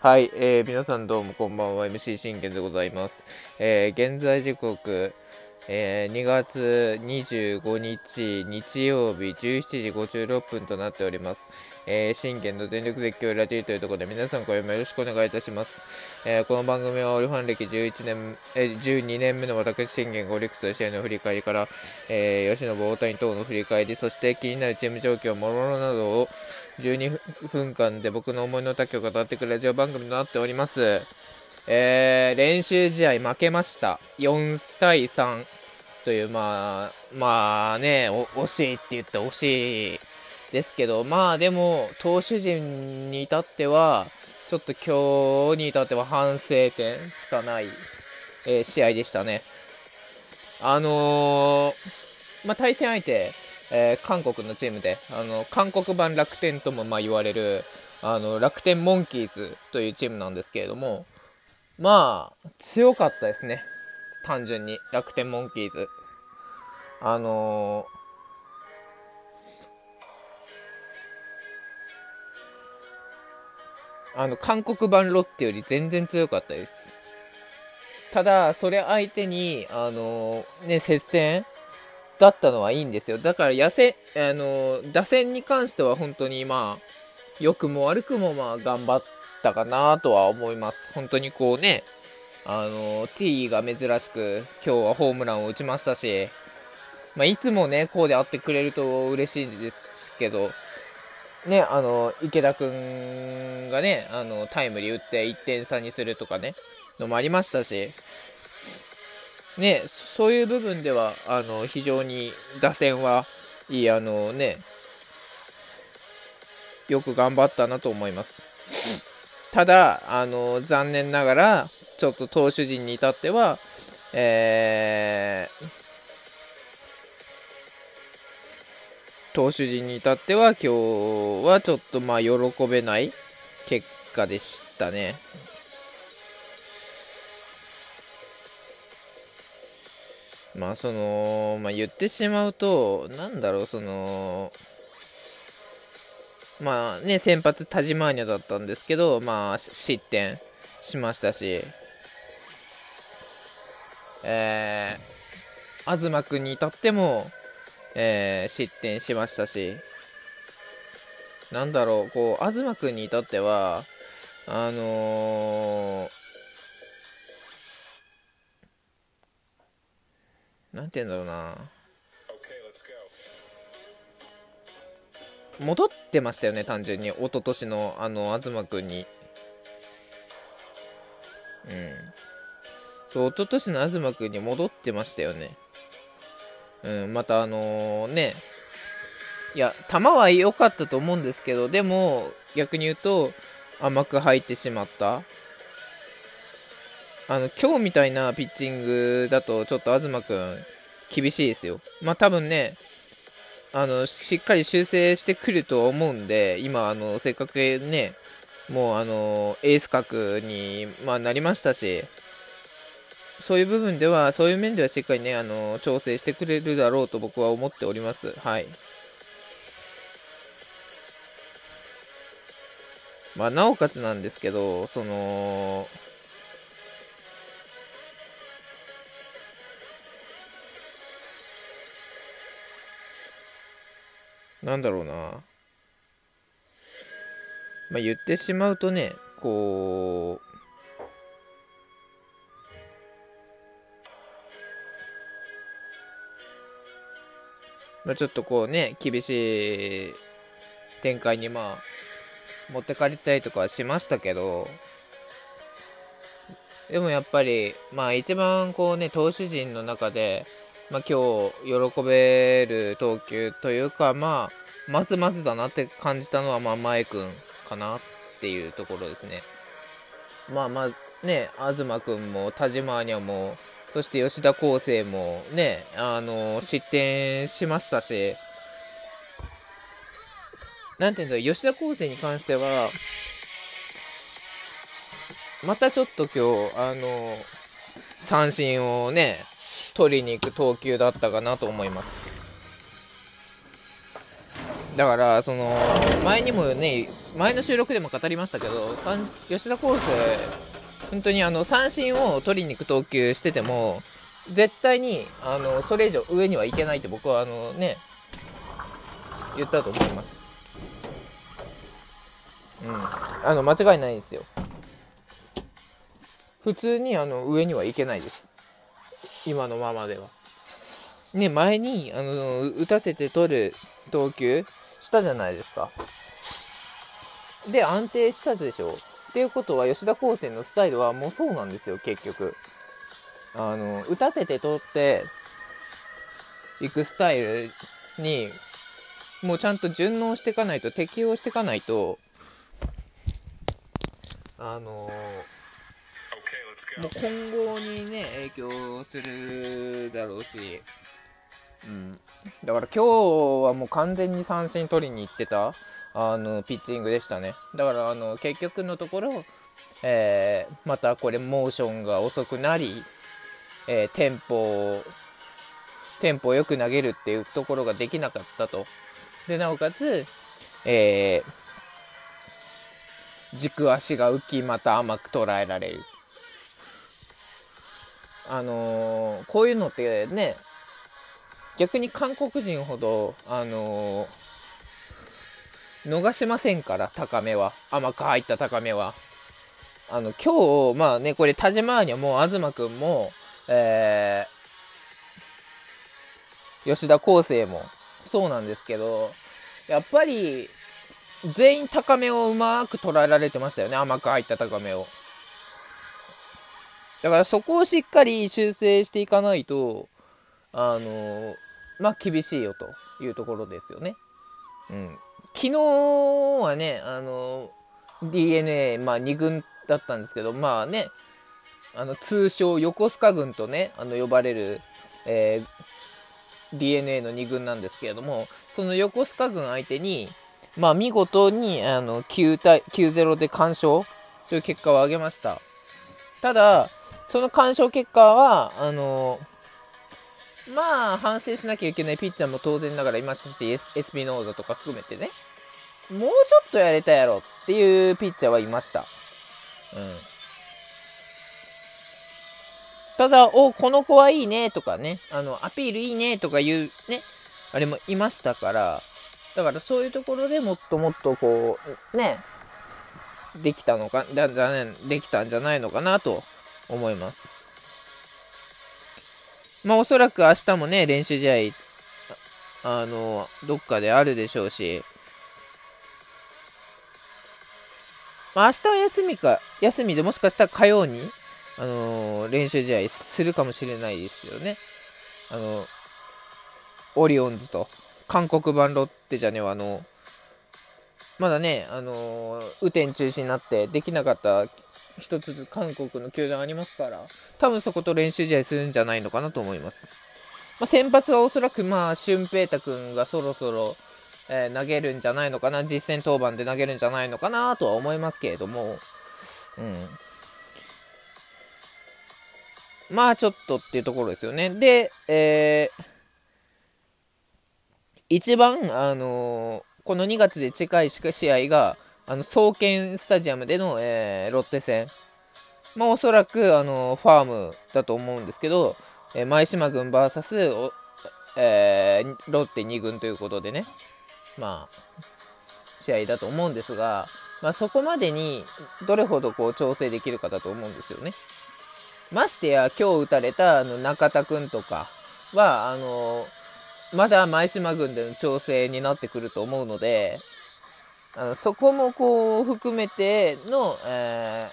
はい、えー、皆さんどうもこんばんは、MC 信玄でございます。えー、現在時刻、えー、2月25日日曜日17時56分となっております。えー、信玄の電力絶叫ラジオというところで皆さん今夜もよろしくお願いいたします。えー、この番組はオリファン歴11年、えー、12年目の私信玄がオリックスと試合の振り返りから、えー、吉野大谷等の振り返り、そして気になるチーム状況、もろもろなどを12分間で僕の思いの丈を語ってくるラジオ番組となっております。えー、練習試合負けました。4対3。という、まあ、まあね、惜しいって言って惜しいですけど、まあでも、投手陣に至っては、ちょっと今日に至っては反省点しかない、えー、試合でしたね。あのー、まあ、対戦相手、えー、韓国のチームで、あの、韓国版楽天ともまあ言われる、あの、楽天モンキーズというチームなんですけれども、まあ、強かったですね。単純に、楽天モンキーズ。あのー、あの、韓国版ロッテより全然強かったです。ただ、それ相手に、あのー、ね、接戦だったのはいいんですよ。だから、野戦、あの、打線に関しては本当に、まあ、良くも悪くも、まあ、頑張ったかなとは思います。本当にこうね、あの T が珍しく、今日はホームランを打ちましたし、まあ、いつもね、こうであってくれると嬉しいんですけど、ね、あの、池田くんがね、あの、タイムリー打って1点差にするとかね、のもありましたし、ね、そういう部分では、あの、非常に打線はいい、あのね、よく頑張ったなと思います。ただ、あの、残念ながら、ちょっと投手陣に至っては、えー、投手陣に至っては今日はちょっとまあ喜べない結果でしたね。まあその、まあ言ってしまうと、なんだろう、その、まあね、先発田島アニャだったんですけど、まあ失点しましたし、えー、東君に至っても、えー、失点しましたし、なんだろう、こう、東君に至っては、あのー、なんて言うんだろうな。戻ってましたよね、単純に。一昨年の、あの、東君に。うん。そう、一昨年の東君に戻ってましたよね。うん、またあのー、ね、いや、球は良かったと思うんですけど、でも、逆に言うと、甘く入ってしまった。あの、今日みたいなピッチングだと、ちょっと東君、厳しいですよ。まあ多分ね、あの、しっかり修正してくると思うんで、今、あの、せっかくね、もうあの、エース格に、まあ、なりましたし、そういう部分では、そういう面ではしっかりね、あの、調整してくれるだろうと僕は思っております。はい。まあ、なおかつなんですけど、その、なんだろうな。まあ、言ってしまうとね、こう、まあ、ちょっとこうね、厳しい展開にまあ、持ってかれたりとかはしましたけど、でもやっぱり、まあ一番こうね、投手陣の中で、まあ今日喜べる投球というか、まあ、まずまずだなって感じたのは、まあ前君かなっていうところですね。まあまあね、東君も田島にはも、そして吉田康生もね、あの、失点しましたし、なんていうんだろう、吉田康生に関しては、またちょっと今日、あの、三振をね、取りに行く投球だったかなと思います。だからその前にもね前の収録でも語りましたけど吉田康生本当にあの三振を取りに行く投球してても絶対にあのそれ以上上にはいけないって僕はあのね言ったと思います。うん。あの間違いないですよ。普通にあの上にはいけないです。今のままでは。ね前にあの打たせて取る投球したじゃないですか。で安定したでしょ。っていうことは吉田高専のスタイルはもうそうなんですよ結局。あの打たせて取っていくスタイルにもうちゃんと順応していかないと適応していかないとあのもう今後にね影響するだろうし、うん、だから今日はもう完全に三振取りに行ってたあのピッチングでしたね。だからあの結局のところ、えー、またこれモーションが遅くなり、えー、テンポテンポよく投げるっていうところができなかったと。でなおかつ、えー、軸足が浮きまた甘く捉えられる。あのー、こういうのってね逆に韓国人ほどあのー逃しませんから、高めは。甘く入った高めは。あの、今日、まあね、これ、田島にはもう、東くんも、えー、吉田康生も、そうなんですけど、やっぱり、全員高めをうまく捉えられてましたよね、甘く入った高めを。だからそこをしっかり修正していかないと、あのまあ、厳しいよというところですよね。うん。昨日はね、あの、DNA、まあ2軍だったんですけど、まあね、あの、通称横須賀軍とね、あの、呼ばれる、えー、DNA の2軍なんですけれども、その横須賀軍相手に、まあ見事に、あの、9対、9-0で完勝という結果を挙げました。ただ、その完勝結果は、あの、まあ、反省しなきゃいけないピッチャーも当然ながらいましたし、エスピノーザとか含めてね。もうちょっとやれたやろっていうピッチャーはいました。うん。ただ、お、この子はいいねとかね、あの、アピールいいねとかいうね、あれもいましたから、だからそういうところでもっともっとこう、ね、できたのか、だ、だね、できたんじゃないのかなと思います。まあおそらく明日もね、練習試合、あの、どっかであるでしょうし、まあ、明日は休みか、休みでもしかしたら火曜に、あのー、練習試合するかもしれないですよね。あのオリオンズと、韓国版ロッテじゃねは、あのまだね、あの雨天中止になってできなかった一つ韓国の球団ありますから、多分そこと練習試合するんじゃないのかなと思います。まあ、先発はおそらく、まあ、俊平太君がそろそろ、えー、投げるんじゃないのかな、実戦登板で投げるんじゃないのかなとは思いますけれども、うん。まあちょっとっていうところですよね。で、えー、一番、あのー、この2月で近い試合が、あの、創建スタジアムでの、えー、ロッテ戦。まあおそらく、あのファームだと思うんですけど、えー、前島軍 VS、えー、ロッテ2軍ということでね。まあ、試合だと思うんですが、まあ、そこまでにどれほどこう調整できるかだと思うんですよね。ましてや、今日打たれたあの中田君とかは、あのまだ前島軍での調整になってくると思うので、あのそこもこう含めての、え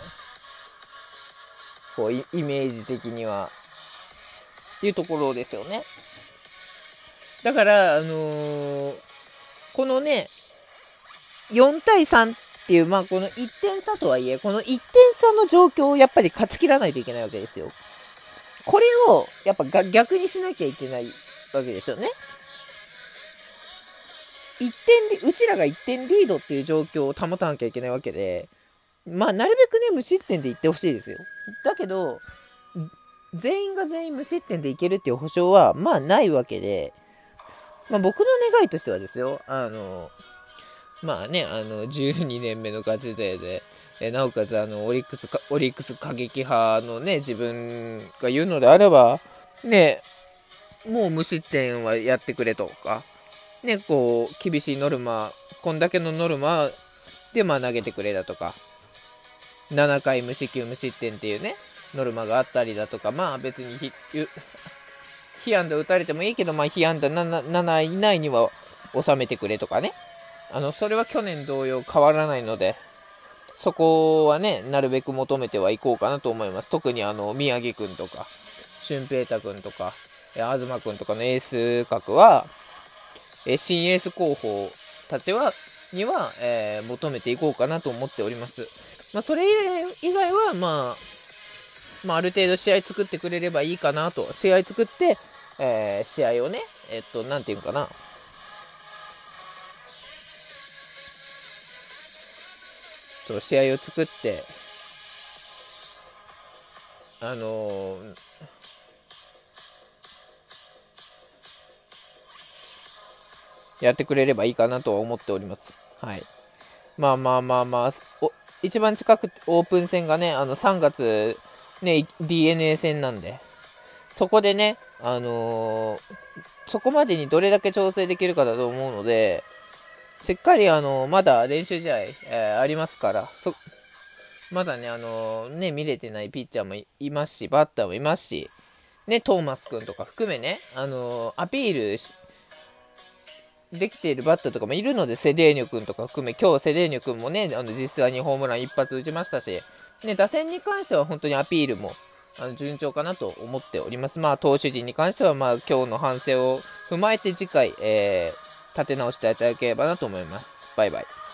ー、こうイメージ的には、っていうところですよね。だから、あのーこのね、4対3っていう、まあこの1点差とはいえ、この1点差の状況をやっぱり勝ち切らないといけないわけですよ。これをやっぱ逆にしなきゃいけないわけですよね。1点で、うちらが1点リードっていう状況を保たなきゃいけないわけで、まあなるべくね、無失点でいってほしいですよ。だけど、全員が全員無失点でいけるっていう保証は、まあないわけで、まあ、僕の願いとしてはですよ、あの、まあね、あの、12年目のガチ勢で、えなおかつ、あの、オリックス、オリックス過激派のね、自分が言うのであれば、ね、もう無失点はやってくれとか、ね、こう、厳しいノルマ、こんだけのノルマで、まあ投げてくれだとか、7回無四球無失点っていうね、ノルマがあったりだとか、まあ別にひ、被安打打たれてもいいけど、まあ被安打 7, 7以内には収めてくれとかね。あの、それは去年同様変わらないので、そこはね、なるべく求めてはいこうかなと思います。特にあの、宮城くんとか、俊平太くんとか、東くんとかのエース格は、え新エース候補たちは、には、えー、求めていこうかなと思っております。まあ、それ以外は、まあ、まあ、ある程度試合作ってくれればいいかなと。試合作って、えー、試合をね、えっと、なんていうかな。そう、試合を作って、あのー、やってくれればいいかなとは思っております。はい。まあまあまあまあ、一番近くオープン戦がね、あの3月、ね、DNA 戦なんで、そこでね、あのー、そこまでにどれだけ調整できるかだと思うので、しっかり、あのー、まだ練習試合、えー、ありますから、まだね、あのね、見れてないピッチャーもいますし、バッターもいますし、ね、トーマス君とか含めね、あのアピールできているバッターとかもいるので、セデーニョ君とか含め、今日セデーニョ君もね、あの実際にホームラン一発打ちましたし、ね、打線に関しては本当にアピールもあの順調かなと思っております。まあ、投手陣に関しては、まあ、今日の反省を踏まえて次回、えー、立て直していただければなと思います。バイバイ。